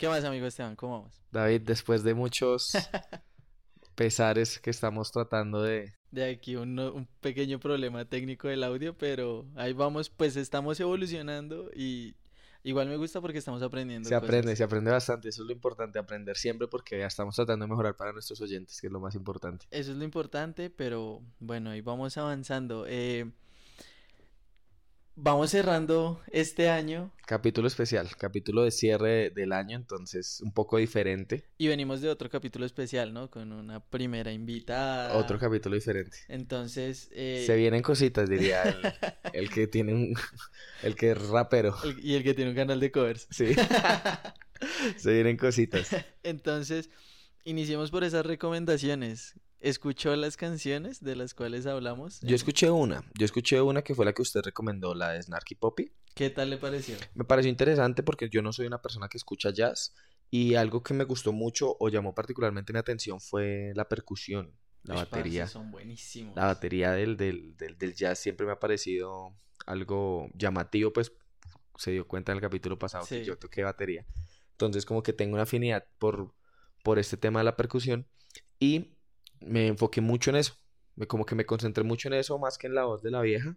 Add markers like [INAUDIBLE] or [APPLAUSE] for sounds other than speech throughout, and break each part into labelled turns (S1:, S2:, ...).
S1: ¿Qué más, amigo Esteban? ¿Cómo vamos?
S2: David, después de muchos [LAUGHS] pesares que estamos tratando de...
S1: De aquí un, un pequeño problema técnico del audio, pero ahí vamos, pues estamos evolucionando y igual me gusta porque estamos aprendiendo.
S2: Se aprende, se aprende bastante, eso es lo importante, aprender siempre porque ya estamos tratando de mejorar para nuestros oyentes, que es lo más importante.
S1: Eso es lo importante, pero bueno, ahí vamos avanzando. Eh, Vamos cerrando este año.
S2: Capítulo especial, capítulo de cierre del año, entonces un poco diferente.
S1: Y venimos de otro capítulo especial, ¿no? Con una primera invitada.
S2: Otro capítulo diferente.
S1: Entonces... Eh...
S2: Se vienen cositas, diría el, [LAUGHS] que tiene un... el que es rapero.
S1: y el que tiene un canal de covers.
S2: Sí. [LAUGHS] Se vienen cositas.
S1: Entonces, iniciemos por esas recomendaciones. ¿Escuchó las canciones de las cuales hablamos?
S2: Yo escuché una, yo escuché una que fue la que usted recomendó, la de Snarky Poppy.
S1: ¿Qué tal le pareció?
S2: Me pareció interesante porque yo no soy una persona que escucha jazz y algo que me gustó mucho o llamó particularmente mi atención fue la percusión, la batería.
S1: Son buenísimos.
S2: La batería del, del, del, jazz siempre me ha parecido algo llamativo, pues se dio cuenta en el capítulo pasado que yo toqué batería. Entonces como que tengo una afinidad por, por este tema de la percusión y me enfoqué mucho en eso. Me, como que me concentré mucho en eso más que en la voz de la vieja.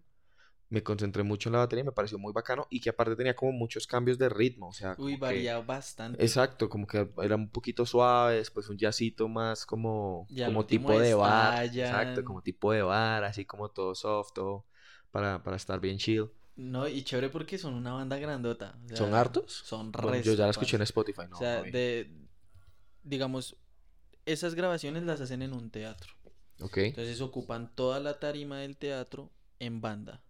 S2: Me concentré mucho en la batería y me pareció muy bacano. Y que aparte tenía como muchos cambios de ritmo. O sea,
S1: Uy, variaba bastante.
S2: Exacto, como que era un poquito suave, después un jazzito más como, como tipo de bar. Exacto, como tipo de bar, así como todo soft, todo para, para estar bien chill.
S1: No, y chévere porque son una banda grandota.
S2: ¿Son hartos?
S1: Son
S2: Yo ya la escuché en Spotify, ¿no?
S1: O sea, de, digamos, esas grabaciones las hacen en un teatro.
S2: Ok.
S1: Entonces ocupan toda la tarima del teatro en banda.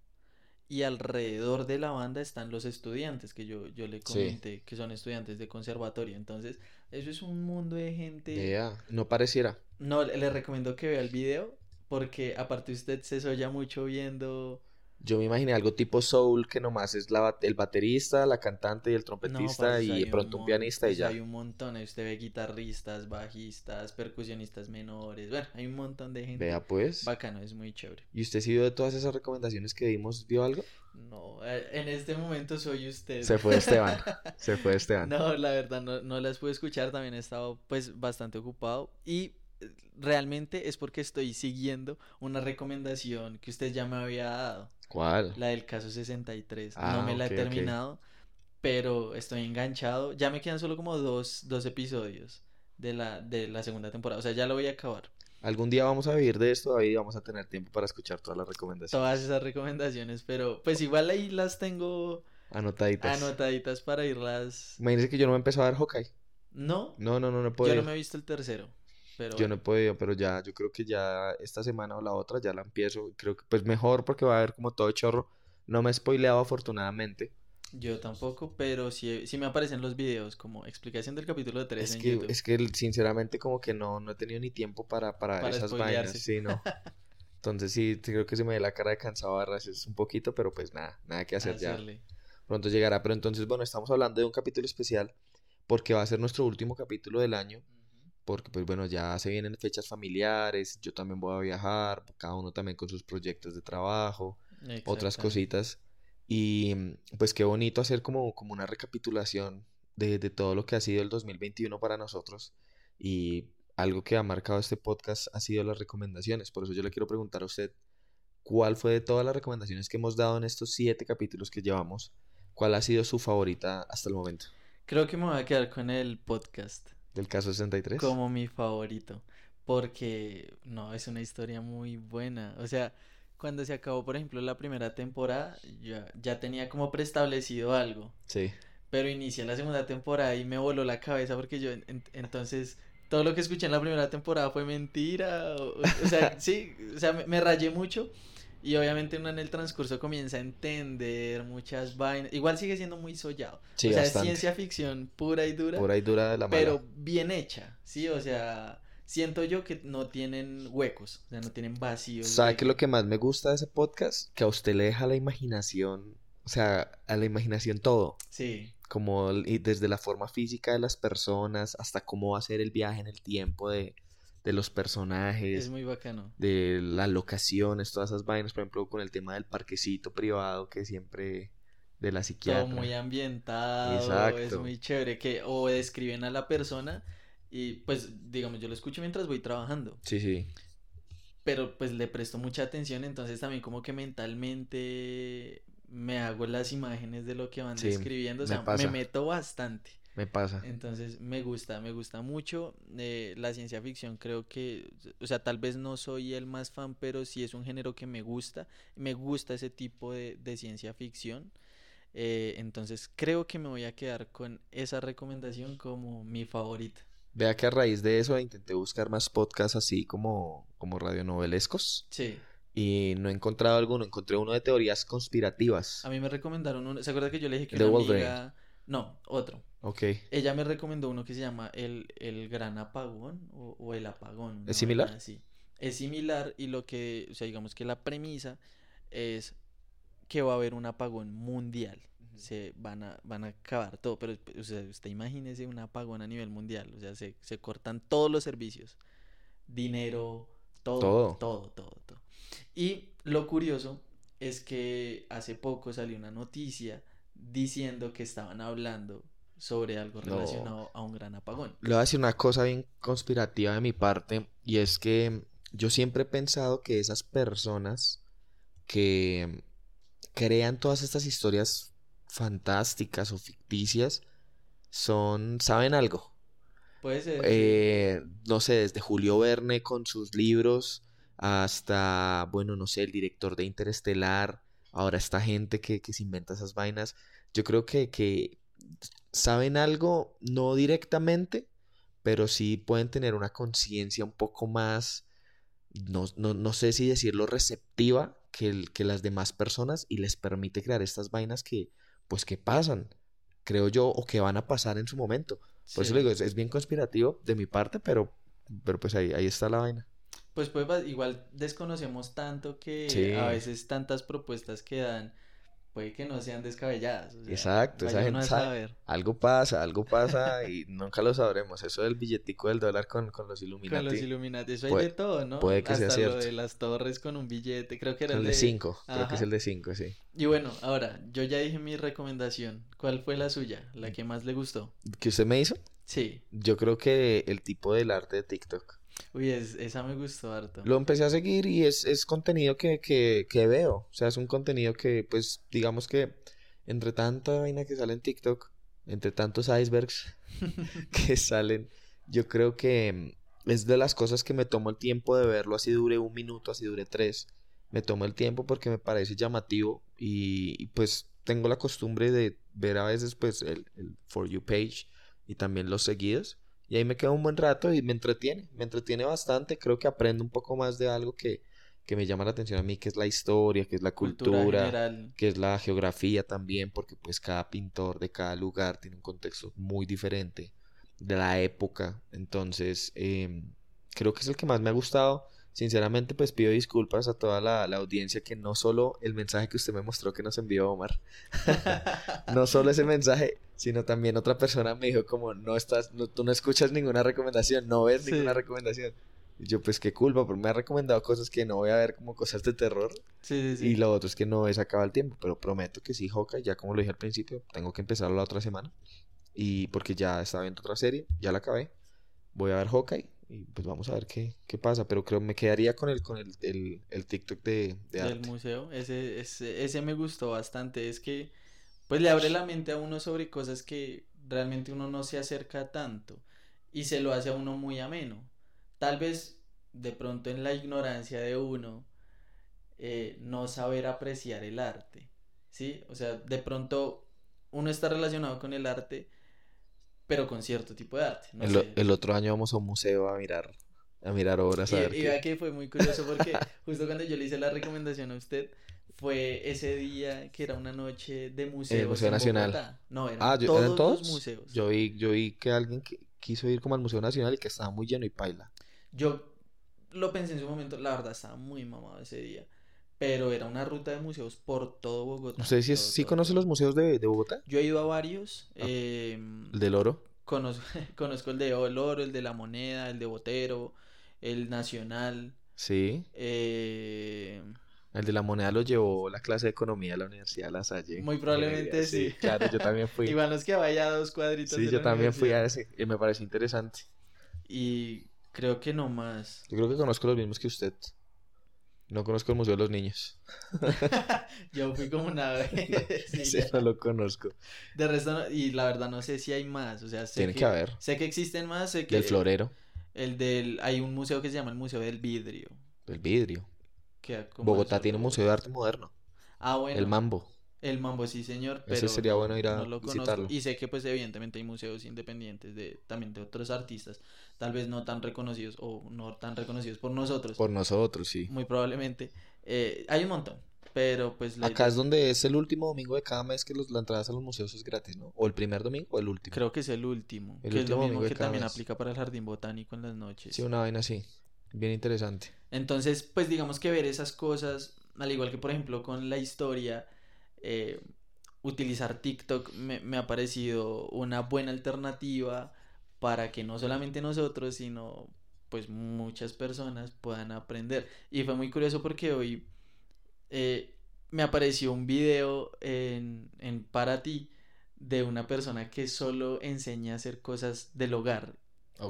S1: Y alrededor de la banda están los estudiantes, que yo, yo le comenté, que son estudiantes de conservatorio. Entonces, eso es un mundo de gente.
S2: Yeah. No pareciera.
S1: No, le recomiendo que vea el video, porque aparte usted se soya mucho viendo
S2: yo me imaginé algo tipo soul que nomás es la, el baterista, la cantante y el trompetista y pronto un, pianista y ya.
S1: Hay un montón, usted ve guitarristas, bajistas, percusionistas menores, bueno, hay un montón de gente.
S2: Vea pues.
S1: Bacano, es muy chévere.
S2: ¿Y usted si vio de todas esas recomendaciones que dimos, vio algo?
S1: No, eh, en este momento soy usted.
S2: Se fue Esteban, [LAUGHS] se fue Esteban.
S1: No, la verdad no, no las pude escuchar, también he estado pues bastante ocupado y realmente es porque estoy siguiendo una recomendación que usted ya me había dado.
S2: ¿Cuál?
S1: La del caso 63. no ah, me la he terminado, pero estoy enganchado. Ya me quedan solo como dos, dos episodios de la, de la segunda temporada. O sea, ya lo voy a acabar.
S2: Algún día vamos a vivir de esto, ahí vamos a tener tiempo para escuchar todas las recomendaciones.
S1: Todas esas recomendaciones, pero pues igual ahí las tengo
S2: anotaditas.
S1: Anotaditas para irlas.
S2: Imagínese que yo no me empezó a ver Hawkeye.
S1: ¿No?
S2: No, no, no, no
S1: puedo. Yo no me he visto el tercero.
S2: Yo no he podido, pero ya, yo creo que ya esta semana o la otra ya la empiezo. Creo que pues mejor porque va a haber como todo chorro. No me he spoileado afortunadamente.
S1: Yo tampoco, pero sí, sí me aparecen los videos como explicación del capítulo 3
S2: es
S1: en
S2: que,
S1: YouTube.
S2: Es que sinceramente como que no, no he tenido ni tiempo para, para, esas vainas. Sí, no. [LAUGHS] Entonces sí, creo que se me ve la cara de cansado a veces un poquito, pero pues nada, nada que hacer ya. Pronto llegará, pero entonces bueno, estamos hablando de un capítulo especial porque va a ser nuestro último capítulo del año porque pues bueno, ya se vienen fechas familiares, yo también voy a viajar, cada uno también con sus proyectos de trabajo, otras cositas. Y pues qué bonito hacer como, como una recapitulación de, de, todo lo que ha sido el 2021 para nosotros. Y algo que ha marcado este podcast ha sido las recomendaciones. Por eso yo le quiero preguntar a usted, ¿cuál fue de todas las recomendaciones que hemos dado en estos siete capítulos que llevamos? ¿Cuál ha sido su favorita hasta el momento?
S1: Creo que me voy a quedar con el podcast.
S2: ¿Del caso 63?
S1: Como mi favorito. Porque, no, es una historia muy buena. O sea, cuando se acabó, por ejemplo, la primera temporada, ya, ya tenía como preestablecido algo.
S2: Sí.
S1: Pero inicié la segunda temporada y me voló la cabeza porque yo, entonces, todo lo que escuché en la primera temporada fue mentira. O, sea, [LAUGHS] sí, o sea, me, me rayé mucho. Y obviamente uno en el transcurso comienza a entender muchas vainas. Igual sigue siendo muy sollado.
S2: Sí,
S1: o sea, es ciencia ficción pura y dura.
S2: Pura y dura de la
S1: mala. Pero bien hecha, ¿sí? O sea, siento yo que no tienen huecos, o sea, no tienen vacíos.
S2: ¿Sabe qué es lo que más me gusta de ese podcast? Que a usted le deja la imaginación, o sea, a la imaginación todo.
S1: Sí.
S2: Como y desde la forma física de las personas hasta cómo va a ser el viaje en el tiempo de de los personajes.
S1: Es muy bacano.
S2: De las locaciones, todas esas vainas, por ejemplo, con el tema del parquecito privado que siempre de la psiquiatra.
S1: Todo muy ambientado, Exacto. es muy chévere que o describen a la persona y pues digamos yo lo escucho mientras voy trabajando.
S2: Sí, sí.
S1: Pero pues le presto mucha atención, entonces también como que mentalmente me hago las imágenes de lo que van describiendo, o sea, me meto bastante.
S2: Me pasa.
S1: Entonces me gusta, me gusta mucho. Eh, la ciencia ficción creo que, o sea, tal vez no soy el más fan, pero sí es un género que me gusta. Me gusta ese tipo de, de ciencia ficción. Eh, entonces creo que me voy a quedar con esa recomendación como mi favorita.
S2: Vea que a raíz de eso intenté buscar más podcasts así como, como radionovelescos.
S1: Sí.
S2: Y no he encontrado alguno, encontré uno de teorías conspirativas.
S1: A mí me recomendaron uno, ¿se acuerda que yo le dije que una amiga... No, otro.
S2: Ok.
S1: Ella me recomendó uno que se llama El, el Gran Apagón o, El Apagón.
S2: ¿Es similar?
S1: Sí. Es similar y lo que, o sea, digamos que la premisa es que va a haber un apagón mundial. Se van a, van a acabar todo, pero o sea, usted imagínese un apagón a nivel mundial, o sea, se, se cortan todos los servicios, dinero, todo, todo, todo, todo, todo. Y lo curioso es que hace poco salió una noticia diciendo que estaban hablando sobre algo relacionado a un gran apagón.
S2: Le voy a decir una cosa bien conspirativa de mi parte y es que yo siempre he pensado que esas personas que crean todas estas historias fantásticas o ficticias son saben algo.
S1: Puede ser.
S2: Eh, no sé, desde Julio Verne con sus libros hasta, bueno, no sé, el director de Interestelar, ahora esta gente que, que se inventa esas vainas. Yo creo que, que saben algo, no directamente, pero sí pueden tener una conciencia un poco más, no, no, no, sé si decirlo, receptiva que, que las demás personas y les permite crear estas vainas que, pues, que pasan, creo yo, o que van a pasar en su momento. Por eso le digo, es, bien conspirativo de mi parte, pero, pero pues ahí, ahí está la vaina.
S1: Pues, pues igual desconocemos tanto que a veces tantas propuestas que dan puede que no sean descabelladas.
S2: Exacto, esa gente sabe, algo pasa, algo pasa [LAUGHS] y nunca lo sabremos. Eso del billetico del dólar con, con los Illuminati.
S1: Con los Illuminati, eso hay de todo, ¿no?
S2: Puede que sea cierto.
S1: lo de las torres con un billete, creo que era
S2: el, de 5, creo que es el de 5, sí.
S1: Y bueno, ahora, yo ya dije mi recomendación. ¿Cuál fue la suya? ¿La que más le gustó?
S2: ¿Que usted me hizo?
S1: Sí.
S2: Yo creo que el tipo del arte de TikTok.
S1: Uy, esa me gustó harto.
S2: Lo empecé a seguir y es, es contenido que, que, que, veo. O sea, es un contenido que, pues, digamos que entre tanta vaina que sale en TikTok, entre tantos icebergs [LAUGHS] que salen, yo creo que es de las cosas que me tomo el tiempo de verlo, así dure un minuto, así dure tres. Me tomo el tiempo porque me parece llamativo y, pues tengo la costumbre de ver a veces pues el, el For You page y también los seguidos y ahí me quedo un buen rato y me entretiene, me entretiene bastante, creo que aprendo un poco más de algo que, que me llama la atención a mí, que es la historia, que es la cultura, que es la geografía también, porque pues cada pintor de cada lugar tiene un contexto muy diferente de la época, entonces em, creo que es el que más me ha gustado. Sinceramente, pues pido disculpas a toda la, audiencia que no solo el mensaje que usted me mostró que nos envió Omar, [LAUGHS] no solo ese mensaje, sino también otra persona me dijo como no estás, tú no escuchas ninguna recomendación, no ves ninguna recomendación. Y yo pues qué culpa, porque me ha recomendado cosas que no voy a ver como cosas de terror.
S1: Sí, sí,
S2: y lo otro es que no he sacado el tiempo, pero prometo que sí, Hawkeye, ya como lo dije al principio, tengo que empezarlo la otra semana. Y porque ya estaba viendo otra serie, ya la acabé. Voy a ver Hawkeye y pues vamos a ver qué, qué pasa, pero creo me quedaría con el, con el, el, el TikTok de, de
S1: Del museo, ese, ese, ese me gustó bastante, es que pues le abre la mente a uno sobre cosas que realmente uno no se acerca tanto y se lo hace a uno muy ameno. Tal vez de pronto en la ignorancia de uno eh, no saber apreciar el arte, ¿sí? O sea, de pronto uno está relacionado con el arte pero con cierto tipo de arte.
S2: el, otro año vamos a un museo a mirar, a mirar obras.
S1: Y, vea que fue muy curioso porque justo cuando yo le hice la recomendación a usted, fue ese día que era una noche de museos.
S2: El Museo Nacional.
S1: No, eran ah, todos, todos, los museos.
S2: Yo vi, yo vi que alguien quiso ir como al Museo Nacional y que estaba muy lleno y paila.
S1: Yo lo pensé en su momento, la verdad estaba muy mamado ese día pero era una ruta de museos por todo Bogotá.
S2: ¿Usted sí, sí conoce los museos de, Bogotá?
S1: Yo he ido a varios. Ah,
S2: em, ¿El del oro?
S1: Conozco, [LAUGHS] conozco el de el oro, el de la moneda, el de Botero, el nacional.
S2: Sí.
S1: Eh,
S2: El de la moneda lo llevó la clase de economía de la Universidad de La Salle.
S1: Muy probablemente sí.
S2: Claro, yo también fui. [LAUGHS]
S1: Igual nos que vaya dos cuadritos.
S2: Sí, yo también fui a ese y me pareció interesante.
S1: Y creo que no más.
S2: Yo creo que conozco los mismos que usted. No conozco el Museo de los Niños. [LAUGHS]
S1: yo fui como una [LAUGHS] vez.
S2: sí, no lo conozco.
S1: De resto, y la verdad no sé si hay más. O sea, sé
S2: Tiene que, haber.
S1: Sé que existen más. Sé que,
S2: del florero.
S1: El del. Hay un museo que se llama el Museo del Vidrio.
S2: Del Vidrio. Bogotá tiene un museo de arte moderno.
S1: Ah, bueno.
S2: El Mambo.
S1: El Mambo, sí, señor. Pero
S2: Ese sería bueno ir a visitarlo.
S1: Y sé que, pues, evidentemente hay museos independientes de también de otros artistas, tal vez no tan reconocidos o no tan reconocidos por nosotros.
S2: Por nosotros, sí.
S1: Muy probablemente. Eh, hay un montón, pero pues...
S2: Acá es donde es el último domingo de cada mes que los, la entrada a los museos es gratis, ¿no? O el primer domingo o el último.
S1: Creo que es el último. El que último es lo mismo que también aplica para el jardín botánico en las noches.
S2: Sí, una vaina así. Bien interesante.
S1: Entonces, pues digamos que ver esas cosas, al igual que por ejemplo con la historia, eh, utilizar TikTok me, me, ha parecido una buena alternativa para que no solamente nosotros, sino pues muchas personas puedan aprender. Y fue muy curioso porque hoy eh, me apareció un video en, en Para ti de una persona que solo enseña a hacer cosas del hogar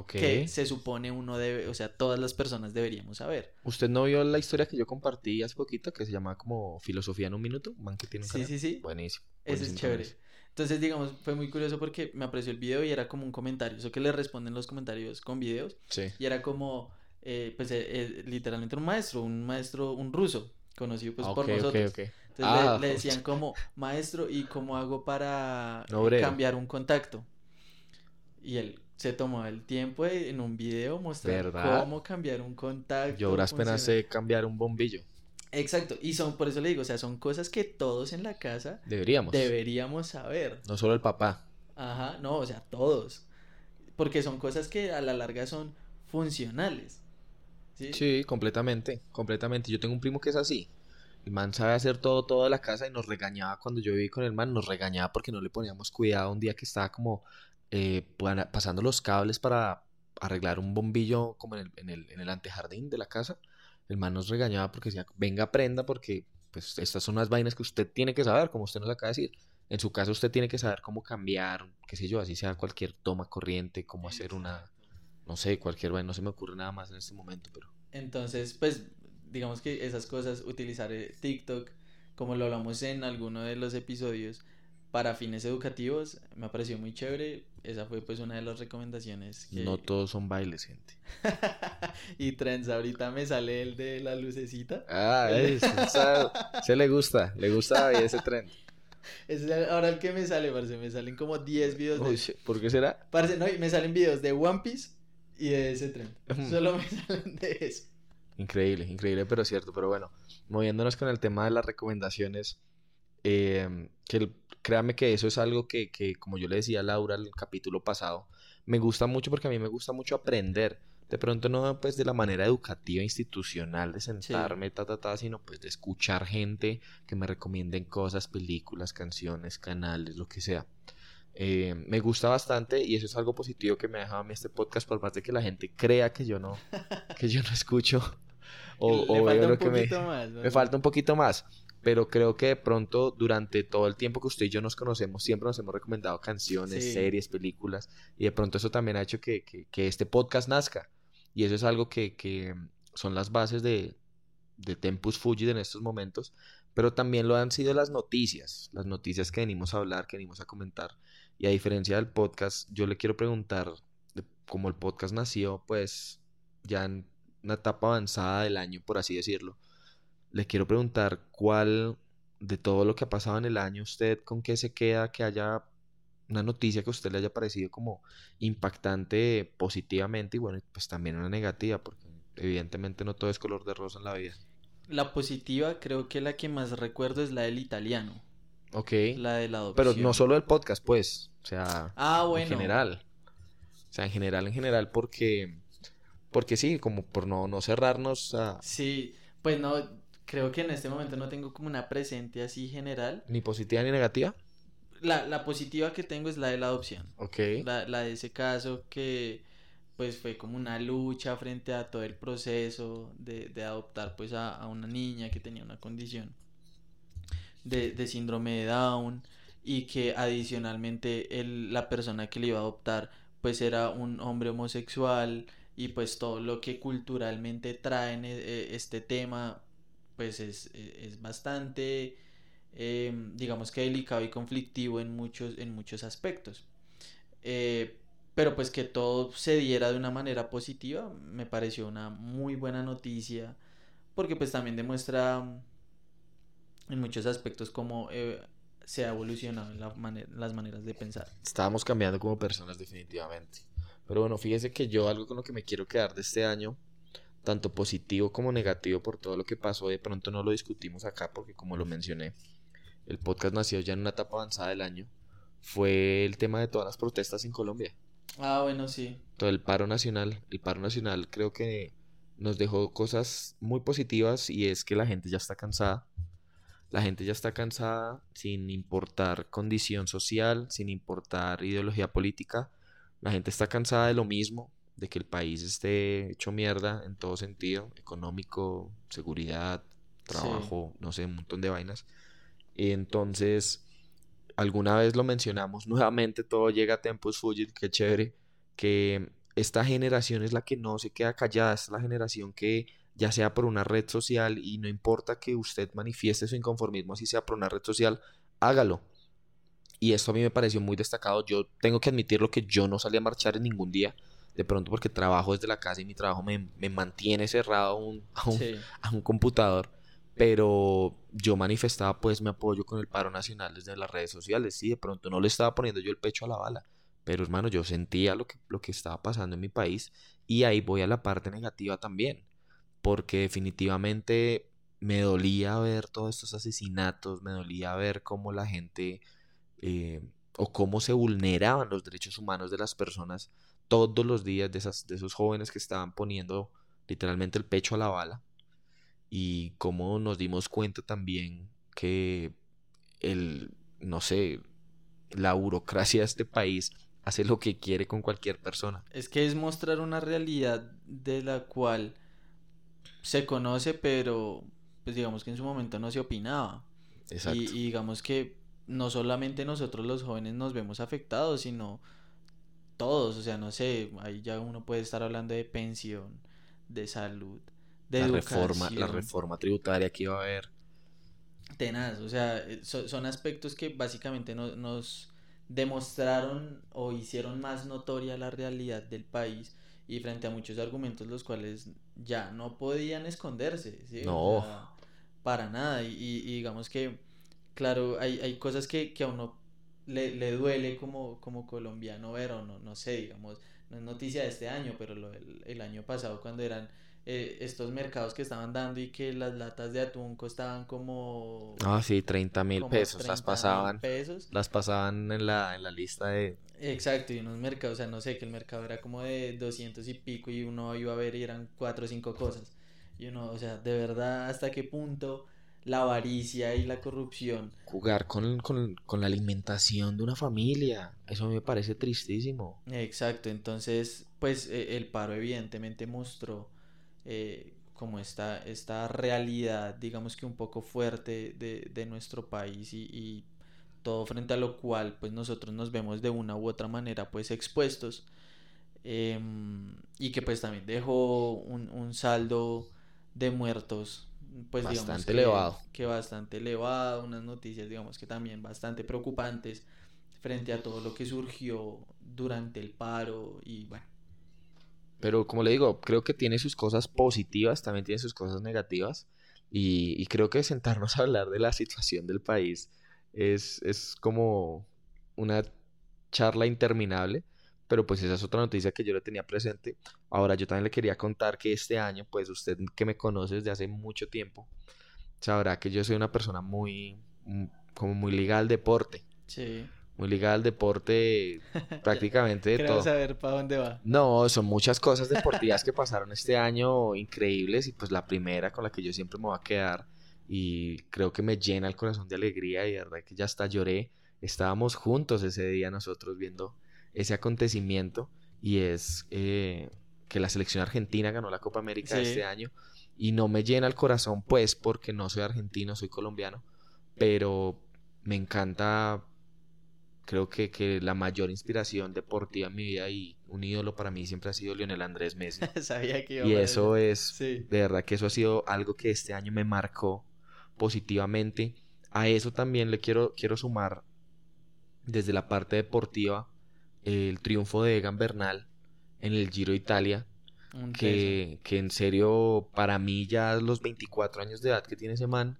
S1: que se supone uno debe, o sea, todas las personas deberíamos saber.
S2: ¿Usted no vio la historia que yo compartí hace poquito que se llama como Filosofía en un minuto? Man que tiene
S1: sí, sí, sí.
S2: Buenísimo.
S1: Ese es chévere. Entonces, digamos, fue muy curioso porque me apreció el video y era como un comentario. Eso que le responden los comentarios con videos.
S2: Sí.
S1: Y era como, eh, pues, eh, eh, literalmente un maestro, un maestro, un ruso, conocido pues por nosotros. Entonces ah, le, decían [LAUGHS] como, maestro, ¿y cómo hago para cambiar un contacto? Y él, se tomó el tiempo en un video mostrar cómo cambiar un contacto.
S2: Yo ahora apenas sé cambiar un bombillo.
S1: Exacto, y son, por eso le digo, o sea, son cosas que todos en la casa
S2: deberíamos.
S1: Deberíamos saber.
S2: No solo el papá.
S1: Ajá, no, o sea, todos. Porque son cosas que a la larga son funcionales.
S2: Sí, sí completamente, completamente. Yo tengo un primo que es así. El man sabe hacer todo, toda la casa y nos regañaba cuando yo viví con el man, nos regañaba porque no le poníamos cuidado un día que estaba como eh, pasando los cables para arreglar un bombillo como en el, en, el, en el antejardín de la casa. El man nos regañaba porque decía, venga, aprenda porque pues estas son las vainas que usted tiene que saber, como usted nos acaba de decir. En su caso usted tiene que saber cómo cambiar, qué sé yo, así sea cualquier toma corriente, cómo hacer una, no sé, cualquier vaina, no se me ocurre nada más en este momento, pero...
S1: Entonces, pues, digamos que esas cosas, utilizar eh, TikTok, como lo hablamos en alguno de los episodios, para fines educativos, me ha parecido muy chévere esa fue pues una de las recomendaciones.
S2: No todos son bailes, gente. [LAUGHS]
S1: y trends, ahorita me sale el de la lucecita.
S2: Ah, es, se le gusta, le gusta ese trend. [LAUGHS]
S1: Es ahora el que me sale, parce, me salen como 10 videos
S2: de... ¿Por qué será?
S1: Parce, no, me salen videos de One Piece y de ese trend. Solo me [LAUGHS] salen de eso.
S2: Increíble, increíble, pero cierto. Pero bueno, moviéndonos con el tema de las recomendaciones, eh, que el créame que eso es algo que, que, como yo le decía a Laura el capítulo pasado, me gusta mucho porque a mí me gusta mucho aprender. De pronto no pues de la manera educativa, institucional, de sentarme, ta, ta, ta, sino pues de escuchar gente que me recomienden cosas, películas, canciones, canales, lo que sea. Eh, me gusta bastante y eso es algo positivo que me ha dejado a mí este podcast por más de que la gente crea que yo no [LAUGHS] que yo no escucho [LAUGHS] o, veo lo que me, [LAUGHS] me falta un poquito más pero creo que de pronto durante todo el tiempo que usted y yo nos conocemos siempre nos hemos recomendado canciones, series, películas y de pronto eso también ha hecho que, que, este podcast nazca. Y eso es algo que, que son las bases de, de Tempus Fugit en estos momentos, pero también lo han sido las noticias, las noticias que venimos a hablar, que venimos a comentar. Y a diferencia del podcast yo le quiero preguntar cómo el podcast nació pues ya en una etapa avanzada del año por así decirlo le quiero preguntar cuál de todo lo que ha pasado en el año, usted con qué se queda, que haya una noticia que a usted le haya parecido como impactante positivamente y bueno, pues también una negativa, porque evidentemente no todo es color de rosa en la vida.
S1: La positiva creo que la que más recuerdo es la del italiano.
S2: Ok.
S1: La de la adopción.
S2: Pero no solo el podcast, pues, o sea, ah, en general. O sea, en general, en general, porque, porque sí, como por no, no cerrarnos a...
S1: Sí, pues no, creo que en este momento no tengo como una presente así general.
S2: ¿Ni positiva ni negativa?
S1: La, la positiva que tengo es la de la adopción.
S2: Ok.
S1: La, la de ese caso que pues fue como una lucha frente a todo el proceso de, adoptar pues a, una niña que tenía una condición de, de síndrome de Down y que adicionalmente el, la persona que le iba a adoptar pues era un hombre homosexual y pues todo lo que culturalmente traen eh, este tema pues es, es bastante em, digamos que delicado y conflictivo en muchos, en muchos aspectos. Eh, pero pues que todo se diera de una manera positiva me pareció una muy buena noticia porque pues también demuestra en muchos aspectos cómo eh, se ha evolucionado las maneras de pensar.
S2: Estábamos cambiando como personas definitivamente. Pero bueno, fíjese que yo algo con lo que me quiero quedar de este año, tanto positivo como negativo por todo lo que pasó, de pronto no lo discutimos acá porque como lo mencioné, el podcast nació ya en una etapa avanzada del año, fue el tema de todas las protestas en Colombia.
S1: Ah, bueno, sí.
S2: Todo el paro nacional. El paro nacional creo que nos dejó cosas muy positivas y es que la gente ya está cansada. La gente ya está cansada sin importar condición social, sin importar ideología política. La gente está cansada de lo mismo, de que el país esté hecho mierda en todo sentido, económico, seguridad, trabajo, no sé, un montón de vainas. Entonces, alguna vez lo mencionamos, nuevamente todo llega a Tempus Fugit, qué chévere, que esta generación es la que no se queda callada, es la generación que ya sea por una red social y no importa que usted manifieste su inconformismo, así sea por una red social, hágalo. Y esto a mí me pareció muy destacado. Yo tengo que admitirlo que yo no salí a marchar en ningún día, de pronto porque trabajo desde la casa y mi trabajo me, mantiene cerrado a un, a un computador pero yo manifestaba pues mi apoyo con el paro nacional desde las redes sociales, sí, de pronto no le estaba poniendo yo el pecho a la bala, pero hermano, yo sentía lo que, lo que estaba pasando en mi país y ahí voy a la parte negativa también, porque definitivamente me dolía ver todos estos asesinatos, me dolía ver cómo la gente eh, o cómo se vulneraban los derechos humanos de las personas todos los días de, esas, de esos jóvenes que estaban poniendo literalmente el pecho a la bala y cómo nos dimos cuenta también que el, no sé, la burocracia de este país hace lo que quiere con cualquier persona.
S1: Es que es mostrar una realidad de la cual se conoce, pero pues digamos que en su momento no se opinaba. Exacto. Y, y digamos que no solamente nosotros los jóvenes nos vemos afectados, sino todos, o sea, no sé, ahí ya uno puede estar hablando de pensión, de salud,
S2: la reforma, la reforma tributaria que iba a haber.
S1: Tenaz, o sea, eh, son aspectos que básicamente nos demostraron o hicieron más notoria la realidad del país y frente a muchos argumentos los cuales ya no podían esconderse, No. para nada. Y, digamos que, claro, hay, hay cosas que, que a uno le, le, duele como, como colombiano ver o no, no sé, digamos, no es noticia de este año, pero lo, el año pasado cuando eran eh, estos mercados que estaban dando y que las latas de atún costaban como...
S2: Ah, sí, 30 mil pesos, las pasaban. Las pasaban en la, en la lista de...
S1: Exacto, y unos mercados, o sea, no sé, que el mercado era como de 200 y pico y uno iba a ver y eran cuatro o cinco cosas. Y uno, o sea, de verdad, ¿hasta qué punto la avaricia y la corrupción?
S2: Jugar con, con, con la alimentación de una familia, eso me parece tristísimo.
S1: Exacto, entonces, pues e, el paro evidentemente mostró eh, como esta, esta realidad, digamos que un poco fuerte de, de nuestro país y, todo frente a lo cual pues nosotros nos vemos de una u otra manera pues expuestos em, y que pues también dejó un, un saldo de muertos pues bastante elevado que bastante elevado unas noticias digamos que también bastante preocupantes frente a todo lo que surgió durante el paro y bueno
S2: pero como le digo, creo que tiene sus cosas positivas, también tiene sus cosas negativas. Y, creo que sentarnos a hablar de la situación del país es, es como una charla interminable. Pero pues esa es otra noticia que yo le tenía presente. Ahora yo también le quería contar que este año, pues usted que me conoce desde hace mucho tiempo, sabrá que yo soy una persona muy, mm, como muy ligada al deporte. Sí muy ligada al deporte [LAUGHS] prácticamente de todo.
S1: saber para dónde va.
S2: No, son muchas cosas deportivas que pasaron [LAUGHS] este año increíbles y pues la primera con la que yo siempre me voy a quedar y creo que me llena el corazón de alegría y de verdad que ya hasta lloré. Estábamos juntos ese día nosotros viendo ese acontecimiento y es eh, que la selección argentina ganó la Copa América este año y no me llena el corazón pues porque no soy argentino, soy colombiano, pero me encanta, creo que, que la mayor inspiración deportiva en mi vida y un ídolo para mí siempre ha sido Lionel Andrés Messi. [LAUGHS]
S1: Sabía que
S2: y eso es, de verdad que eso ha sido algo que este año me marcó positivamente. A eso también le quiero, quiero sumar desde la parte deportiva el triunfo de Egan Bernal en el Giro Italia. Que, que, en serio, para mí ya los 24 años de edad que tiene ese man,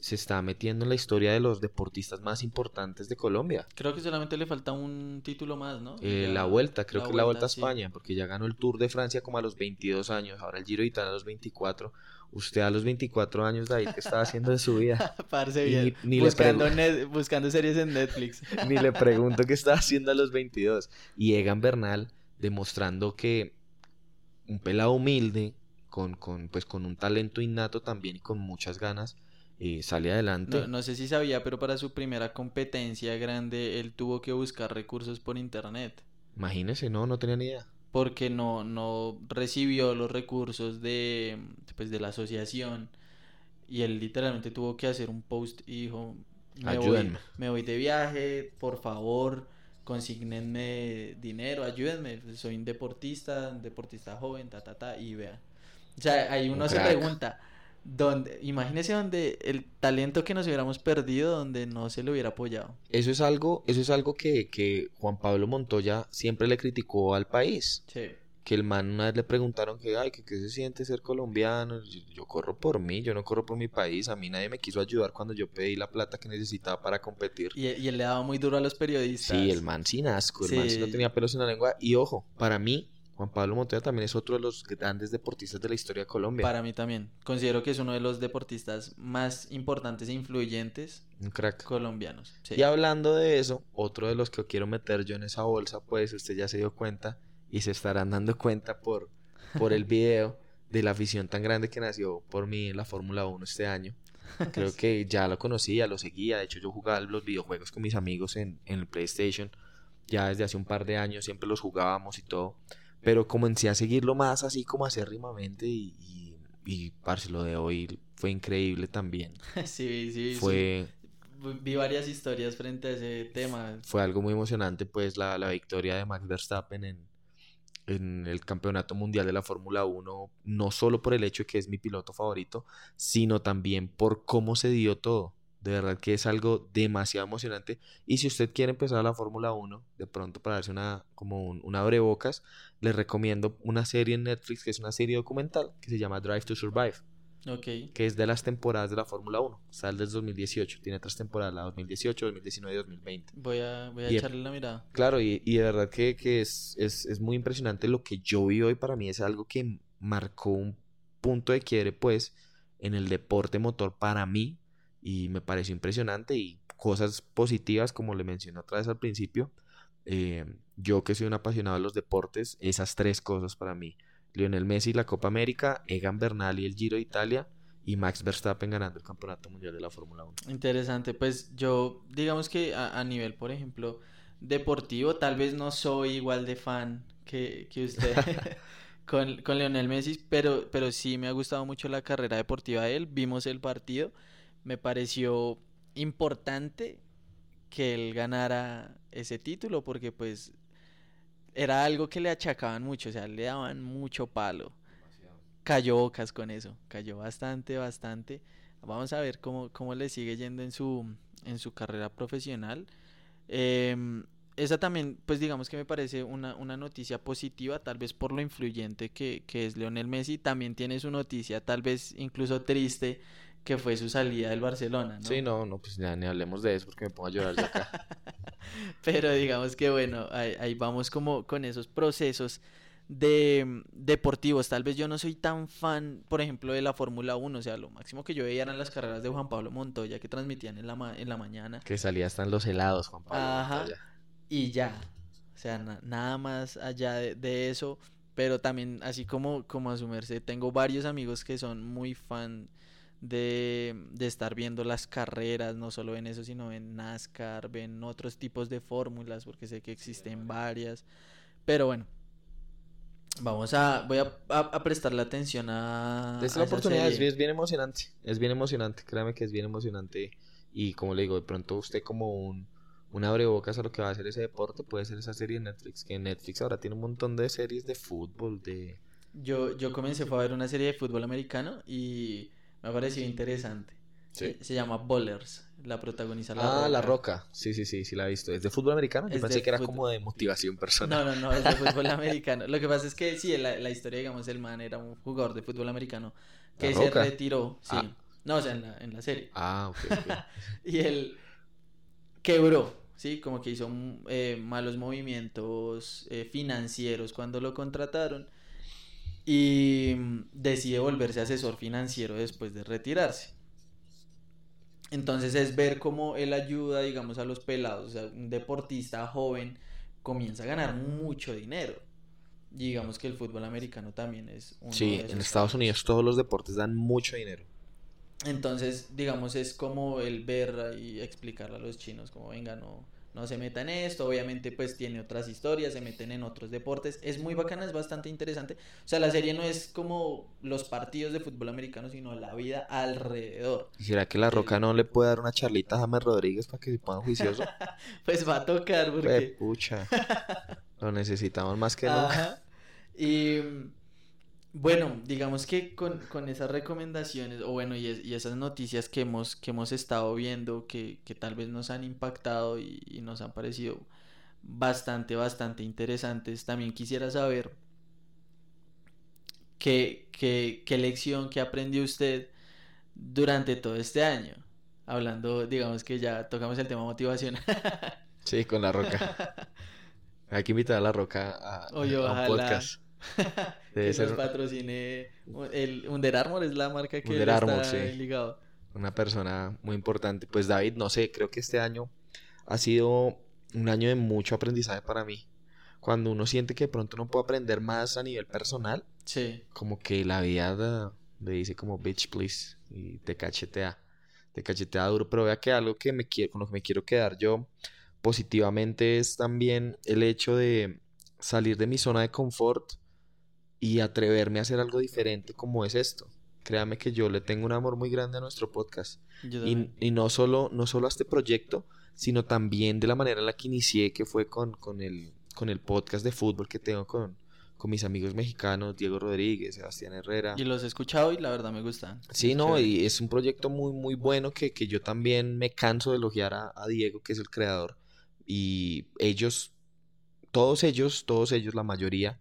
S2: se está metiendo en la historia de los deportistas más importantes de Colombia.
S1: Creo que solamente le falta un título más, ¿no?
S2: Eh, la vuelta, creo que la vuelta a España, porque ya ganó el Tour de Francia como a los 22 años, ahora el Giro de Italia a los 24. Usted a los 24 años, David, ¿qué estaba haciendo de su vida? [LAUGHS]
S1: Parce bien. Ni, buscando, buscando series en Netflix. [LAUGHS]
S2: ni le pregunto qué estaba haciendo a los 22. Y Egan Bernal demostrando que un pelado humilde, con, con, pues, con un talento innato también y con muchas ganas, y sale adelante.
S1: No, sé si sabía, pero para su primera competencia grande él tuvo que buscar recursos por internet.
S2: Imagínese, no, no tenía ni idea.
S1: Porque no, no recibió los recursos de, pues, de la asociación y él literalmente tuvo que hacer un post y dijo, me, voy, me voy de viaje, por favor, consignenme dinero, ayúdenme, soy un deportista, un deportista joven, ta, ta, ta, y vea. O sea, ahí uno se pregunta, donde, imagínese donde el talento que nos hubiéramos perdido, donde no se le hubiera apoyado.
S2: Eso es algo, eso es algo que, que Juan Pablo Montoya siempre le criticó al país.
S1: Sí.
S2: Que el man una vez le preguntaron que, ay, que qué se siente ser colombiano. Yo, corro por mí, yo no corro por mi país. A mí nadie me quiso ayudar cuando yo pedí la plata que necesitaba para competir.
S1: Y, y él le daba muy duro a los periodistas.
S2: Sí, el man sin asco, el man no tenía pelos en la lengua. Y ojo, para mí, Juan Pablo Montoya también es otro de los grandes deportistas de la historia de Colombia.
S1: Para mí también. Considero que es uno de los deportistas más importantes e influyentes
S2: Un crack.
S1: colombianos.
S2: Y hablando de eso, otro de los que quiero meter yo en esa bolsa, pues usted ya se dio cuenta y se estarán dando cuenta por, por el [LAUGHS] video de la afición tan grande que nació por mí en la Fórmula 1 este año. Creo que ya lo conocía, lo seguía. De hecho, yo jugaba los videojuegos con mis amigos en, en el PlayStation. Ya desde hace un par de años siempre los jugábamos y todo. Pero comencé a seguirlo más así como acérrimamente y, y, y parce, lo de hoy fue increíble también. [LAUGHS]
S1: sí, sí,
S2: fue...
S1: Vi varias historias frente a ese tema.
S2: Fue algo muy emocionante, pues, la, la victoria de Max Verstappen en, en el campeonato mundial de la Fórmula 1, no solo por el hecho de que es mi piloto favorito, sino también por cómo se dio todo. De verdad que es algo demasiado emocionante. Y si usted quiere empezar la Fórmula 1, de pronto para darse una, como un, una abrebocas, les recomiendo una serie en Netflix que es una serie documental que se llama Drive to Survive.
S1: Okay.
S2: Que es de las temporadas de la Fórmula 1. Sale desde 2018. Tiene tres temporadas, la 2018, 2019 y 2020.
S1: Voy a, voy a echarle la mirada.
S2: Claro, y, y de verdad que, que es, es, es, muy impresionante lo que yo vi hoy. Para mí es algo que marcó un punto de quiebre, pues, en el deporte motor para mí y me pareció impresionante y cosas positivas como le mencioné otra vez al principio. Eh, yo que soy un apasionado de los deportes, esas tres cosas para mí. Lionel Messi, la Copa América, Egan Bernal y el Giro de Italia y Max Verstappen ganando el Campeonato Mundial de la Fórmula 1.
S1: Interesante, pues yo digamos que a, nivel, por ejemplo, deportivo, tal vez no soy igual de fan que, que usted [LAUGHS] [LAUGHS] con, con Lionel Messi, pero, pero sí me ha gustado mucho la carrera deportiva de él, vimos el partido me pareció importante que él ganara ese título porque pues era algo que le achacaban mucho, o sea, le daban mucho palo. Cayó bocas con eso, cayó bastante, bastante. Vamos a ver cómo, cómo le sigue yendo en su, en su carrera profesional. Em, esa también, pues digamos que me parece una, una noticia positiva, tal vez por lo influyente que, que es Leonel Messi. También tiene su noticia, tal vez incluso triste, que fue su salida del Barcelona, ¿no?
S2: Sí, no, no, pues ya ni hablemos de eso porque me pongo a llorar de acá. [LAUGHS]
S1: Pero digamos que bueno, ahí, vamos como con esos procesos de mm, deportivos. Tal vez yo no soy tan fan, por ejemplo, de la Fórmula 1. O sea, lo máximo que yo veía eran las carreras de Juan Pablo Montoya que transmitían en la, en la mañana.
S2: Que salía hasta en los helados, Juan Pablo
S1: Ajá, Y ya. O sea, nada más allá de, de, eso. Pero también, así como, como a su merced, tengo varios amigos que son muy fan de, estar viendo las carreras, no solo en eso, sino en NASCAR, ven otros tipos de fórmulas, porque sé que existen varias. Pero bueno, Vamos a, voy a, a, prestarle atención a.
S2: Es la oportunidad, es, bien emocionante. Es bien emocionante, créame que es bien emocionante. Y como le digo, de pronto usted como un, un abrebocas a lo que va a hacer ese deporte, puede ser esa serie de Netflix. Que Netflix ahora tiene un montón de series de fútbol, de.
S1: Yo, yo comencé a ver una serie de fútbol americano y me ha parecido interesante. Se llama Bowlers. La protagoniza
S2: La ah, La Roca. Sí, sí, sí, sí la he visto. ¿Es de fútbol americano? Yo pensé que era como de motivación personal.
S1: No, no, no, es de [LAUGHS] fútbol americano. Lo que pasa es que sí, la, la historia, digamos, el man era un jugador de fútbol americano que se retiró. Sí. Ah. No, o sea, en la, en la serie.
S2: Ah, ok. [LAUGHS]
S1: y él quebró, ¿sí? Como que hizo eh, malos movimientos eh, financieros cuando lo contrataron. Y decide volverse asesor financiero después de retirarse. Entonces es ver cómo él ayuda, digamos, a los pelados. O sea, un deportista joven comienza a ganar mucho dinero. digamos que el fútbol americano también es
S2: uno Sí, en Estados Unidos todos los deportes dan mucho dinero.
S1: Entonces, digamos, es como el ver y explicarle a los chinos, como venga, no no se meta en esto, obviamente pues tiene otras historias, se meten en otros deportes, es muy bacana, es bastante interesante, o sea, la serie no es como los partidos de fútbol americano, sino la vida alrededor.
S2: ¿Y será que La Roca no le puede dar una charlita a James Rodríguez para que se ponga juicioso? [LAUGHS]
S1: pues va a tocar, porque...
S2: pucha, lo necesitamos más que nunca.
S1: Y bueno, digamos que con, esas recomendaciones, o bueno, y, esas noticias que hemos, que hemos estado viendo, que, tal vez nos han impactado y, nos han parecido bastante, bastante interesantes, también quisiera saber qué, qué, qué lección que aprendió usted durante todo este año. Hablando, digamos que ya tocamos el tema motivación.
S2: sí, con la roca. [LAUGHS] Hay que invitar a la roca a, a un podcast. [LAUGHS]
S1: que nos patrocine. El Under Armour es la marca que Under Armour, está ligado.
S2: Una persona muy importante. Pues David, no sé, creo que este año ha sido un año de mucho aprendizaje para mí. Cuando uno siente que de pronto no puede aprender más a nivel personal,
S1: sí.
S2: como que la vida le dice como bitch please y te cachetea, te cachetea duro, pero vea que algo que me quiero, con lo que me quiero quedar yo positivamente es también el hecho de salir de mi zona de confort y atreverme a hacer algo diferente como es esto. Créame que yo le tengo un amor muy grande a nuestro podcast. Y, y, no, solo, no solo a este proyecto, sino también de la manera en la que inicié, que fue con, con, el, con el podcast de fútbol que tengo con, con mis amigos mexicanos, Diego Rodríguez, Sebastián Herrera.
S1: Y los he escuchado y la verdad me gustan.
S2: Sí, no, y es un proyecto muy, muy bueno que, que yo también me canso de elogiar a, a, Diego, que es el creador. Y ellos, todos ellos, todos ellos, la mayoría,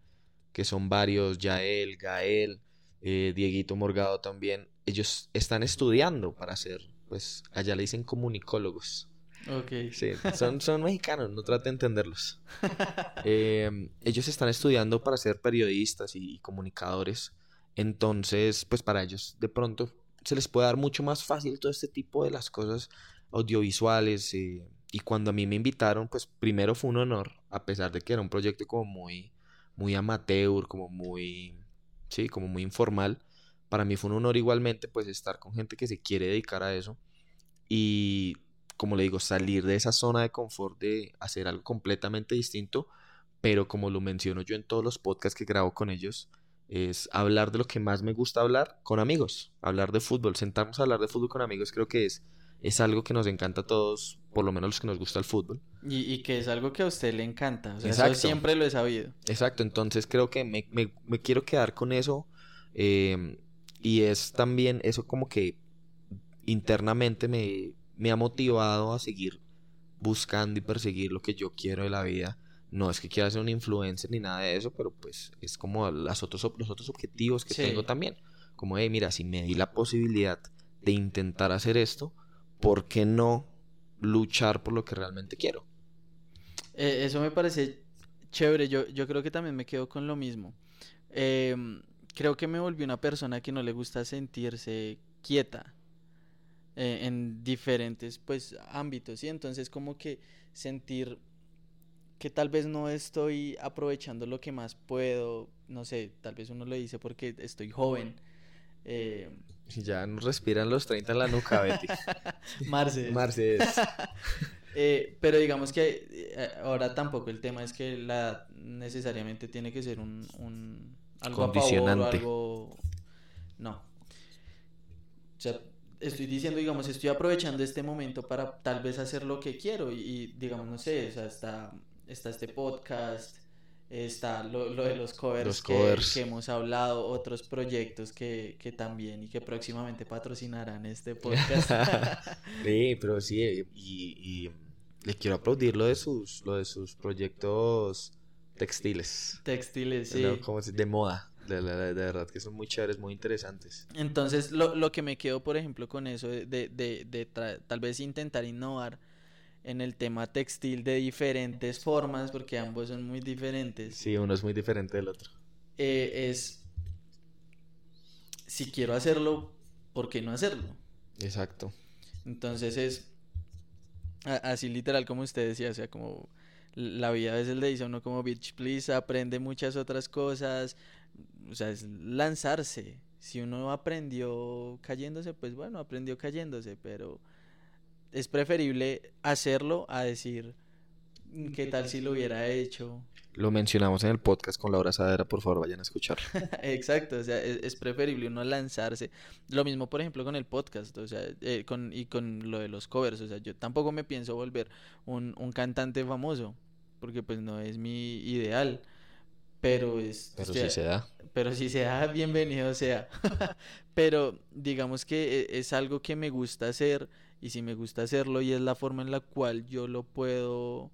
S2: que son varios, Yael, Gael, eh, Dieguito Morgado también, ellos están estudiando para ser, pues allá le dicen comunicólogos.
S1: Ok.
S2: Sí, son, son mexicanos, no trate de entenderlos. [LAUGHS] Em, ellos están estudiando para ser periodistas y, comunicadores. Entonces, pues para ellos de pronto se les puede dar mucho más fácil todo este tipo de las cosas audiovisuales. Eh, y cuando a mí me invitaron, pues primero fue un honor, a pesar de que era un proyecto como muy, muy amateur, como muy, sí, como muy informal. Para mí fue un honor igualmente pues estar con gente que se quiere dedicar a eso y como le digo, salir de esa zona de confort de hacer algo completamente distinto, pero como lo menciono yo en todos los podcasts que grabo con ellos, es hablar de lo que más me gusta hablar con amigos, hablar de fútbol, sentarnos a hablar de fútbol con amigos creo que es es algo que nos encanta a todos, por lo menos los que nos gusta el fútbol.
S1: Y, que es algo que a usted le encanta, o sea, eso siempre lo he sabido.
S2: Exacto, entonces creo que me, me, quiero quedar con eso em, y es también eso como que internamente me, me ha motivado a seguir buscando y perseguir lo que yo quiero de la vida. No es que quiera ser un influencer ni nada de eso, pero pues es como las otros, los otros objetivos que tengo también. Como, hey, mira, si me di la posibilidad de intentar hacer esto, ¿por qué no luchar por lo que realmente quiero?
S1: Eh, eso me parece chévere. Yo, yo creo que también me quedo con lo mismo. Em, creo que me volví una persona que no le gusta sentirse quieta eh, en diferentes pues ámbitos y entonces como que sentir que tal vez no estoy aprovechando lo que más puedo no sé tal vez uno lo dice porque estoy joven eh,
S2: ya nos respiran los 30 en la nuca, Betty. [LAUGHS]
S1: Marce.
S2: Marce [LAUGHS]
S1: Eh, pero digamos que eh, ahora tampoco el tema es que la necesariamente tiene que ser un, un algo Condicionante. algo no. O sea, estoy diciendo, digamos, estoy aprovechando este momento para tal vez hacer lo que quiero y, digamos, no sé, o sea, está, está este podcast, está lo, lo de los covers, Que, hemos hablado, otros proyectos que, que, también y que próximamente patrocinarán este podcast. [LAUGHS]
S2: sí, pero sí, y, y, le quiero aplaudir lo de sus, lo de sus proyectos textiles.
S1: Textiles, sí.
S2: Como de moda. De, de, verdad que son muy chéveres, muy interesantes.
S1: Entonces, lo, lo que me quedo, por ejemplo, con eso de, de, de tal vez intentar innovar en el tema textil de diferentes formas, porque ambos son muy diferentes.
S2: Sí, uno es muy diferente del otro.
S1: Eh, es, si quiero hacerlo, ¿por qué no hacerlo?
S2: Exacto.
S1: Entonces es así literal como usted decía, o sea, como la vida a veces le dice a uno como bitch please, aprende muchas otras cosas, o sea, es lanzarse. Si uno aprendió cayéndose, pues bueno, aprendió cayéndose, pero es preferible hacerlo a decir, mm, ¿qué tal si lo hubiera hecho?
S2: Lo mencionamos en el podcast con Laura Sadera, por favor vayan a escucharlo. [LAUGHS]
S1: Exacto, o sea, es, preferible uno lanzarse. Lo mismo, por ejemplo, con el podcast, o sea, eh, con, y con lo de los covers, o sea, yo tampoco me pienso volver un, un cantante famoso, porque pues no es mi ideal. Pero es...
S2: Pero si se da.
S1: Pero si se da, bienvenido sea. [LAUGHS] pero digamos que e, es algo que me gusta hacer y si me gusta hacerlo y es la forma en la cual yo lo puedo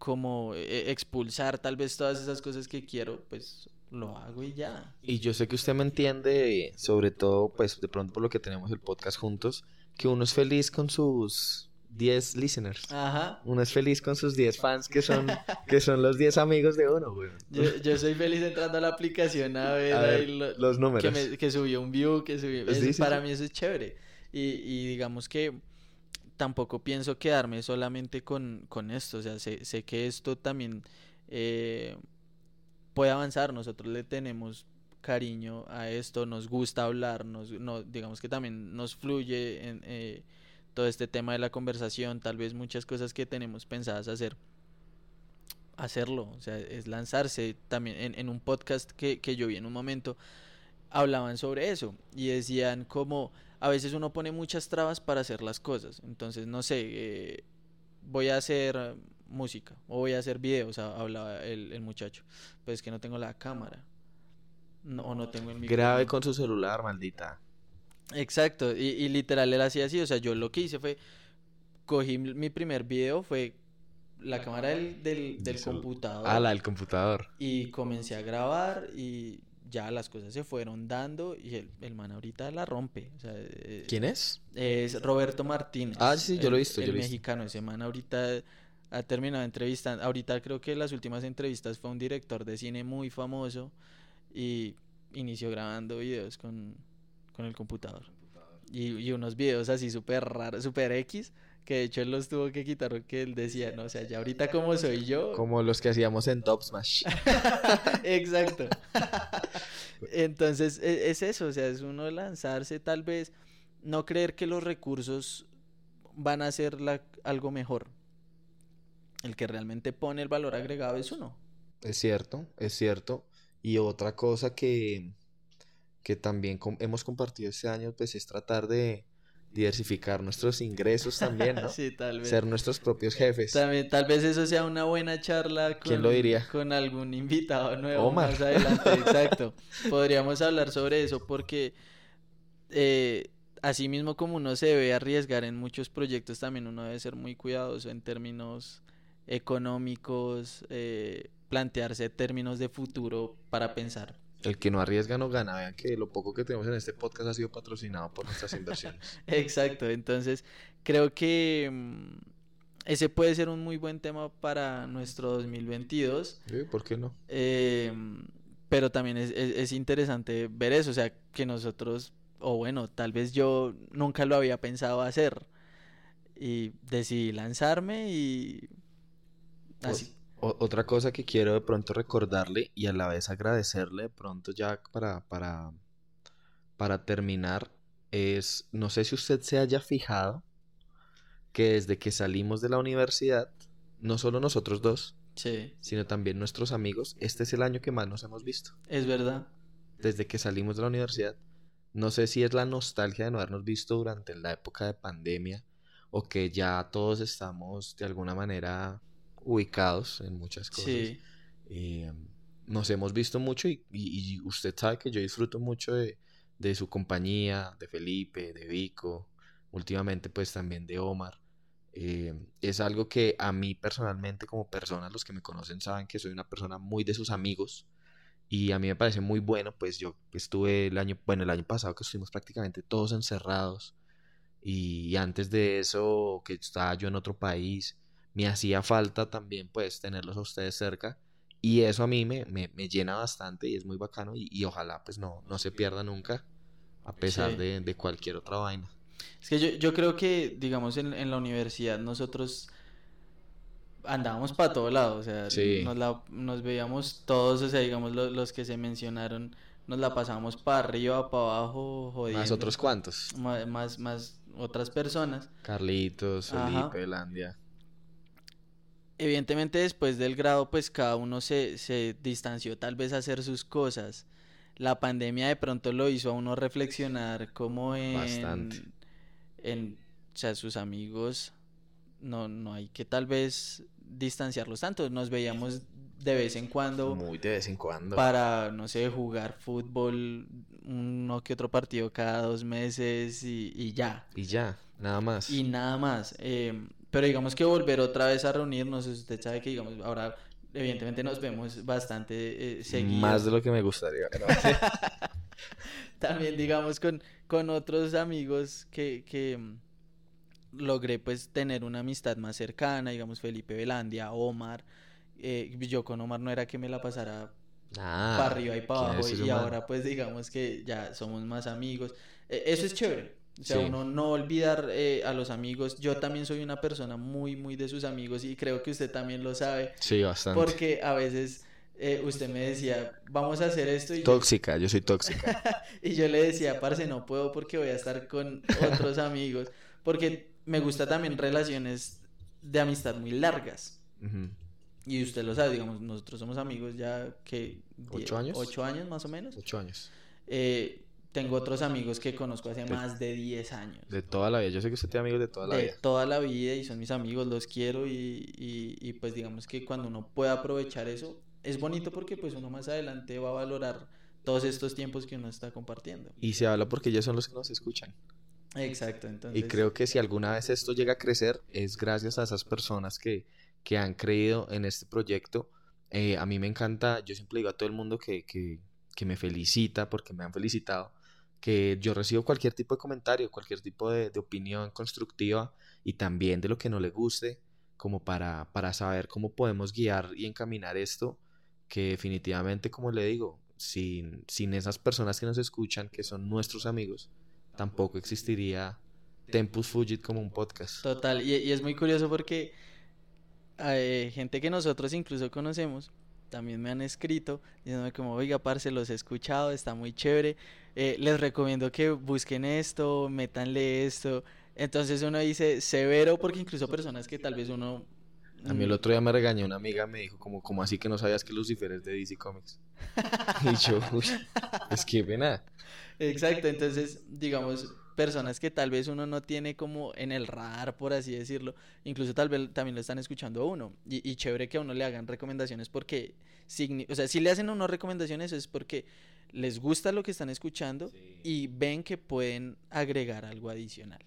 S1: como eh, expulsar tal vez todas esas cosas que quiero, pues lo hago y ya.
S2: Y yo sé que usted me entiende, sobre todo pues de pronto por lo que tenemos el podcast juntos, que uno es feliz con sus 10 listeners. Ajá. Uno es feliz con sus 10 fans que son, que son los 10 amigos de uno, güey.
S1: Yo, yo, soy feliz entrando a la aplicación a ver,
S2: los números.
S1: Que, que, subió un view, que subió... para mí eso es chévere. Y, y digamos que tampoco pienso quedarme solamente con, con esto. O sea, sé, sé que esto también eh, puede avanzar. Nosotros le tenemos cariño a esto, nos gusta hablar, nos, no, digamos que también nos fluye en eh, todo este tema de la conversación, tal vez muchas cosas que tenemos pensadas hacer, hacerlo, o sea, es lanzarse también en, en un podcast que, que yo vi en un momento, hablaban sobre eso y decían como a veces uno pone muchas trabas para hacer las cosas. Entonces, no sé, eh, voy a hacer música o voy a hacer videos, hablaba el, el muchacho. Pues que no tengo la cámara. o no tengo el
S2: micrófono. Grave con su celular, maldita.
S1: Exacto, y, y literal él hacía así, o sea, yo lo que hice fue, cogí mi primer video, fue la cámara del, del, del computador.
S2: Ah, la del computador.
S1: Y comencé a grabar y ya las cosas se fueron dando y el, el man ahorita la rompe.
S2: Eh, ¿Quién es?
S1: Es Roberto Martínez.
S2: Ah, sí, yo lo he visto.
S1: El, mexicano, ese man ahorita ha terminado entrevistando. Ahorita creo que las últimas entrevistas fue un director de cine muy famoso y inició grabando videos con, con el computador. Y, y unos videos así súper raros, súper X que de hecho él los tuvo que quitar porque él decía, no, o sea, ya ahorita como soy yo.
S2: Como los que hacíamos en Top Smash. [LAUGHS] [LAUGHS]
S1: Exacto. [LAUGHS] Entonces, e, es, eso, o sea, es uno lanzarse, tal vez, no creer que los recursos van a ser la, algo mejor. El que realmente pone el valor agregado es uno.
S2: Es cierto, es cierto. Y otra cosa que, que también hemos compartido este año, pues es tratar de, diversificar nuestros ingresos también, ¿no? [LAUGHS]
S1: sí, tal vez.
S2: Ser nuestros propios jefes.
S1: También, tal vez eso sea una buena charla con,
S2: ¿Quién lo diría?
S1: con algún invitado nuevo más adelante. [LAUGHS] Exacto. Podríamos hablar sobre eso porque eh, así mismo como uno se debe arriesgar en muchos proyectos, también uno debe ser muy cuidadoso en términos económicos, eh, plantearse términos de futuro para pensar
S2: el que no arriesga no gana. Vean que lo poco que tenemos en este podcast ha sido patrocinado por nuestras inversiones. [LAUGHS]
S1: Exacto, entonces creo que mm, ese puede ser un muy buen tema para nuestro 2022.
S2: Sí, ¿Por qué no?
S1: Eh, pero también es, es, interesante ver eso, o sea, que nosotros, o bueno, tal vez yo nunca lo había pensado hacer. Y decidí lanzarme y
S2: así otra cosa que quiero de pronto recordarle y a la vez agradecerle de pronto ya para, para, para terminar es, no sé si usted se haya fijado que desde que salimos de la universidad, no solo nosotros dos, sino también nuestros amigos, este es el año que más nos hemos visto.
S1: Es verdad.
S2: Desde que salimos de la universidad. No sé si es la nostalgia de no habernos visto durante la época de pandemia o que ya todos estamos de alguna manera ubicados en muchas cosas. Sí. Eh, nos hemos visto mucho y, usted sabe que yo disfruto mucho de, de, su compañía, de Felipe, de Vico, últimamente pues también de Omar. Eh, es algo que a mí personalmente como persona, los que me conocen saben que soy una persona muy de sus amigos y a mí me parece muy bueno, pues yo estuve el año, bueno, el año pasado que estuvimos prácticamente todos encerrados y antes de eso que estaba yo en otro país, me hacía falta también pues tenerlos a ustedes cerca y eso a mí me, me, llena bastante y es muy bacano y, ojalá pues no, no se pierda nunca a pesar de, de, cualquier otra vaina.
S1: Es que yo, yo creo que, digamos, en, en la universidad nosotros andábamos para todo lado, o sea, nos, la, nos veíamos todos, o sea, digamos, los que se mencionaron, nos la pasábamos para arriba, para abajo, jodiendo.
S2: Más otros cuantos.
S1: Más, más, más otras personas.
S2: Carlitos, Felipe, Landia
S1: evidentemente después del grado pues cada uno se, se distanció tal vez a hacer sus cosas. La pandemia de pronto lo hizo a uno reflexionar como en... Bastante. En, o sea, sus amigos, no, no hay que tal vez distanciarlos tanto. Nos veíamos de vez en cuando.
S2: Muy de vez en cuando.
S1: Para, no sé, jugar fútbol, uno que otro partido cada dos meses y, y ya.
S2: Y ya, nada más.
S1: Y nada más. Eh, pero digamos que volver otra vez a reunirnos, usted sabe que digamos ahora evidentemente nos vemos bastante eh,
S2: Más de lo que me gustaría. [LAUGHS]
S1: También digamos con, con otros amigos que, que mm, logré pues tener una amistad más cercana, digamos Felipe Velandia, Omar. Eh, yo con Omar no era que me la pasara ah, para arriba y para abajo y ahora pues digamos que ya somos más amigos. E, eso es chévere. O sea, uno no olvidar eh, a los amigos. Yo también soy una persona muy, muy de sus amigos y creo que usted también lo sabe.
S2: Sí, bastante.
S1: Porque a veces eh, usted me decía, vamos a hacer esto. Y
S2: tóxica, yo, soy tóxica. [LAUGHS]
S1: y yo le decía, parce, no puedo porque voy a estar con otros amigos. Porque me gusta también relaciones de amistad muy largas. Y usted lo sabe, digamos, nosotros somos amigos ya que...
S2: ¿Ocho años?
S1: Ocho años más o menos.
S2: Ocho años.
S1: Eh, tengo otros amigos que conozco hace más de 10 años.
S2: De toda la vida. Yo sé que usted tiene amigos de toda la vida.
S1: De toda la vida y son mis amigos, los quiero y, y, pues digamos que cuando uno pueda aprovechar eso, es bonito porque pues uno más adelante va a valorar todos estos tiempos que uno está compartiendo.
S2: Y se habla porque ellos son los que nos escuchan.
S1: Exacto, entonces...
S2: Y creo que si alguna vez esto llega a crecer es gracias a esas personas que, que han creído en este proyecto. Eh, a mí me encanta, yo siempre digo a todo el mundo que, que, que me felicita porque me han felicitado que yo recibo cualquier tipo de comentario, cualquier tipo de, opinión constructiva y también de lo que no le guste, como para, para saber cómo podemos guiar y encaminar esto, que definitivamente, como le digo, sin, sin esas personas que nos escuchan, que son nuestros amigos, tampoco existiría Tempus Fugit como un podcast.
S1: Total, y, y es muy curioso porque hay gente que nosotros incluso conocemos, también me han escrito diciéndome como, oiga, parce, los he escuchado, está muy chévere, eh, les recomiendo que busquen esto, métanle esto. Entonces uno dice severo porque incluso personas que tal vez uno...
S2: A mí el otro día me regañó una amiga, me dijo como, como así que no sabías que Lucifer es de DC Comics. [LAUGHS] y yo, es que pena.
S1: Exacto, entonces digamos, personas que tal vez uno no tiene como en el radar, por así decirlo, incluso tal vez también lo están escuchando a uno. Y, y chévere que a uno le hagan recomendaciones porque, o sea, si le hacen a uno recomendaciones es porque les gusta lo que están escuchando y ven que pueden agregar algo adicional.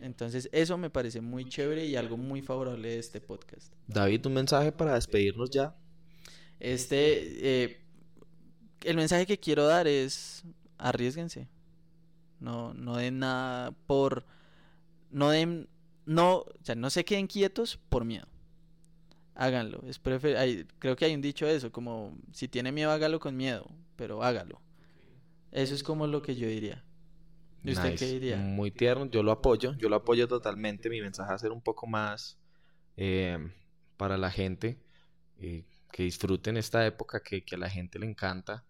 S1: Entonces eso me parece muy chévere y algo muy favorable de este podcast.
S2: David, un mensaje para despedirnos ya.
S1: Este, eh, el mensaje que quiero dar es arriesguense. No, no den nada por, no den, no, o sea, no se queden quietos por miedo. Háganlo. Es creo que hay un dicho de eso, como si tiene miedo hágalo con miedo, pero hágalo. Eso es como lo que yo diría. ¿Y usted qué diría?
S2: Muy tierno, yo lo apoyo, yo lo apoyo totalmente. Mi mensaje va a ser un poco más eh, para la gente, eh, que disfruten esta época que, a la gente le encanta,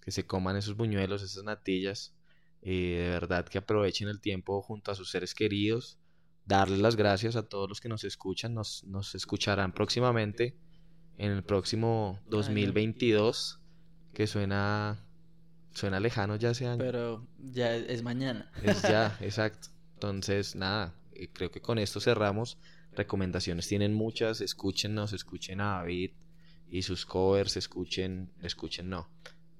S2: que se coman esos buñuelos, esas natillas, eh, de verdad que aprovechen el tiempo junto a sus seres queridos, darles las gracias a todos los que nos escuchan. Nos, nos escucharán próximamente en el próximo 2022, que suena, suena lejano ya ese año.
S1: Pero ya es mañana.
S2: Es ya, [LAUGHS] exacto. Entonces, nada, eh, creo que con esto cerramos. Recomendaciones tienen muchas, escúchenos, escuchen a David y sus covers, escuchen, escuchen no.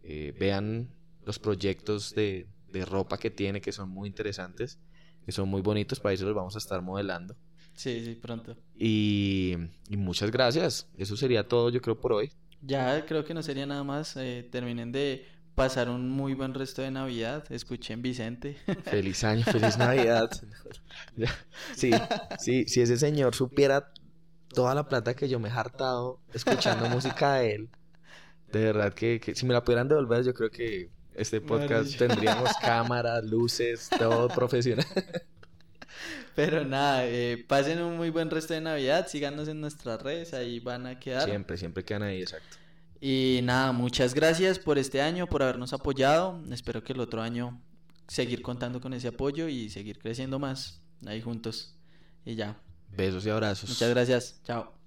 S2: Eh, vean los proyectos de, de ropa que tiene que son muy interesantes, que son muy bonitos, para eso los vamos a estar modelando.
S1: Sí, sí, pronto.
S2: Y, muchas gracias. Eso sería todo, yo creo, por hoy.
S1: Ya creo que no sería nada más. Eh, terminen de pasar un muy buen resto de Navidad. Escuchen Vicente. [LAUGHS]
S2: Feliz año, feliz Navidad. [LAUGHS] sí, sí, si ese señor supiera toda la plata que yo me he hartado escuchando música de él, de verdad que, que si me la pudieran devolver, yo creo que este podcast tendríamos [LAUGHS] cámaras, luces, todo profesional.
S1: Pero nada, eh, pasen un muy buen resto de Navidad, síganos en nuestras redes, ahí van a quedar.
S2: Siempre, siempre quedan ahí, exacto.
S1: Y nada, muchas gracias por este año, por habernos apoyado. Espero que el otro año seguir contando con ese apoyo y seguir creciendo más ahí juntos. Y ya.
S2: Besos y abrazos.
S1: Muchas gracias. Chao.